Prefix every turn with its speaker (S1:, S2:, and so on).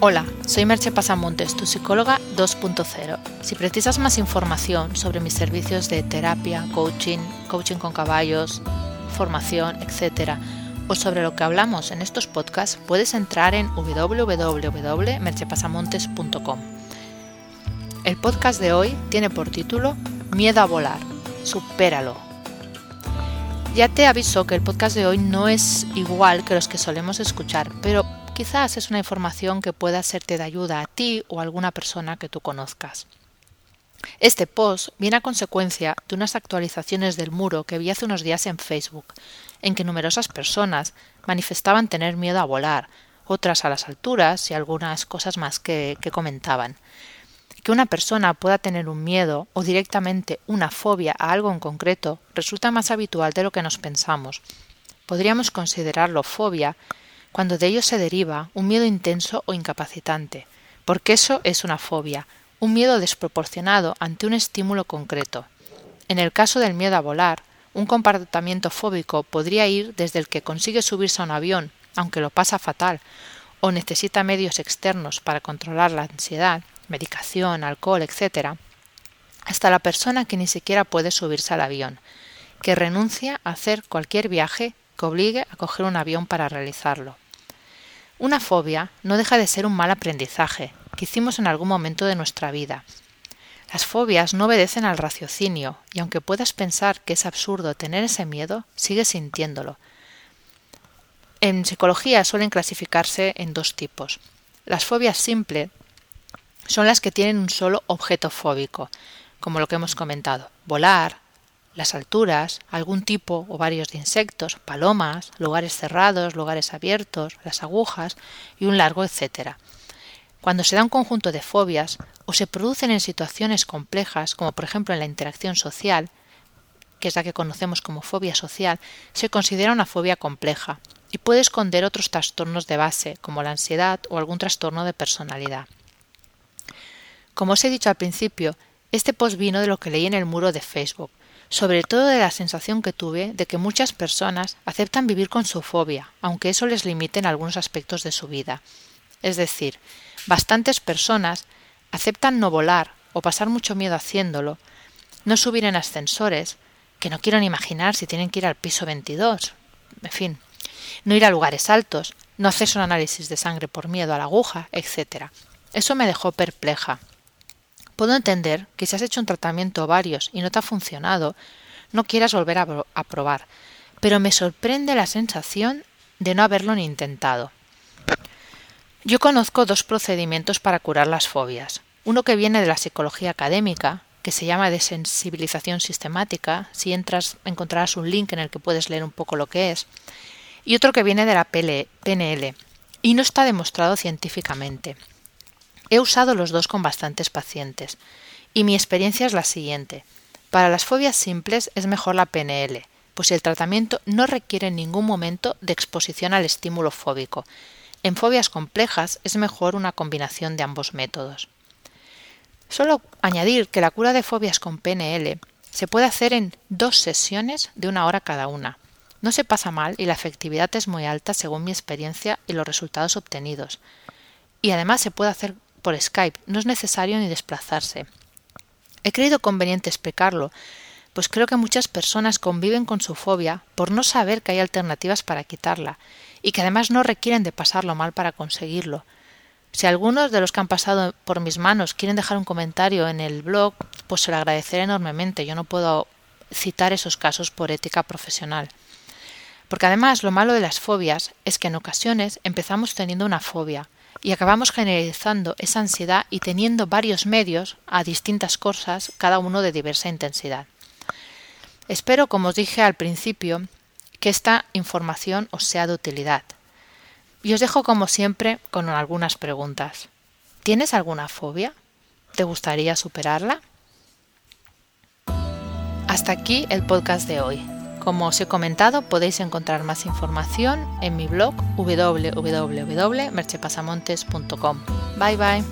S1: Hola, soy Merche Pasamontes, tu psicóloga 2.0. Si precisas más información sobre mis servicios de terapia, coaching, coaching con caballos, formación, etc., o sobre lo que hablamos en estos podcasts, puedes entrar en www.merchepasamontes.com. El podcast de hoy tiene por título Miedo a volar. Supéralo. Ya te aviso que el podcast de hoy no es igual que los que solemos escuchar, pero quizás es una información que pueda serte de ayuda a ti o a alguna persona que tú conozcas. Este post viene a consecuencia de unas actualizaciones del muro que vi hace unos días en Facebook, en que numerosas personas manifestaban tener miedo a volar, otras a las alturas y algunas cosas más que, que comentaban. Que una persona pueda tener un miedo o directamente una fobia a algo en concreto resulta más habitual de lo que nos pensamos. Podríamos considerarlo fobia cuando de ello se deriva un miedo intenso o incapacitante, porque eso es una fobia, un miedo desproporcionado ante un estímulo concreto. En el caso del miedo a volar, un comportamiento fóbico podría ir desde el que consigue subirse a un avión, aunque lo pasa fatal, o necesita medios externos para controlar la ansiedad, medicación, alcohol, etc., hasta la persona que ni siquiera puede subirse al avión, que renuncia a hacer cualquier viaje que obligue a coger un avión para realizarlo. Una fobia no deja de ser un mal aprendizaje que hicimos en algún momento de nuestra vida. Las fobias no obedecen al raciocinio, y aunque puedas pensar que es absurdo tener ese miedo, sigues sintiéndolo. En psicología suelen clasificarse en dos tipos. Las fobias simples son las que tienen un solo objeto fóbico, como lo que hemos comentado, volar, las alturas, algún tipo o varios de insectos, palomas, lugares cerrados, lugares abiertos, las agujas y un largo etcétera. Cuando se da un conjunto de fobias o se producen en situaciones complejas, como por ejemplo en la interacción social, que es la que conocemos como fobia social, se considera una fobia compleja y puede esconder otros trastornos de base, como la ansiedad o algún trastorno de personalidad. Como os he dicho al principio, este post vino de lo que leí en el muro de Facebook, sobre todo de la sensación que tuve de que muchas personas aceptan vivir con su fobia, aunque eso les limite en algunos aspectos de su vida. Es decir, bastantes personas aceptan no volar o pasar mucho miedo haciéndolo, no subir en ascensores, que no quiero ni imaginar si tienen que ir al piso 22, en fin, no ir a lugares altos, no hacerse un análisis de sangre por miedo a la aguja, etc. Eso me dejó perpleja. Puedo entender que si has hecho un tratamiento varios y no te ha funcionado, no quieras volver a, probar, pero me sorprende la sensación de no haberlo ni intentado. Yo conozco dos procedimientos para curar las fobias. Uno que viene de la psicología académica, que se llama desensibilización sistemática, si entras encontrarás un link en el que puedes leer un poco lo que es, y otro que viene de la PNL, y no está demostrado científicamente. He usado los dos con bastantes pacientes y mi experiencia es la siguiente. Para las fobias simples es mejor la PNL, pues el tratamiento no requiere en ningún momento de exposición al estímulo fóbico. En fobias complejas es mejor una combinación de ambos métodos. Solo añadir que la cura de fobias con PNL se puede hacer en dos sesiones de una hora cada una. No se pasa mal y la efectividad es muy alta según mi experiencia y los resultados obtenidos. Y además se puede hacer por Skype, no es necesario ni desplazarse. He creído conveniente explicarlo, pues creo que muchas personas conviven con su fobia por no saber que hay alternativas para quitarla, y que además no requieren de pasarlo mal para conseguirlo. Si algunos de los que han pasado por mis manos quieren dejar un comentario en el blog, pues se lo agradeceré enormemente. Yo no puedo citar esos casos por ética profesional. Porque además lo malo de las fobias es que en ocasiones empezamos teniendo una fobia, y acabamos generalizando esa ansiedad y teniendo varios medios a distintas cosas, cada uno de diversa intensidad. Espero, como os dije al principio, que esta información os sea de utilidad. Y os dejo, como siempre, con algunas preguntas. ¿Tienes alguna fobia? ¿Te gustaría superarla? Hasta aquí el podcast de hoy. Como os he comentado, podéis encontrar más información en mi blog www.merchepasamontes.com. Bye bye.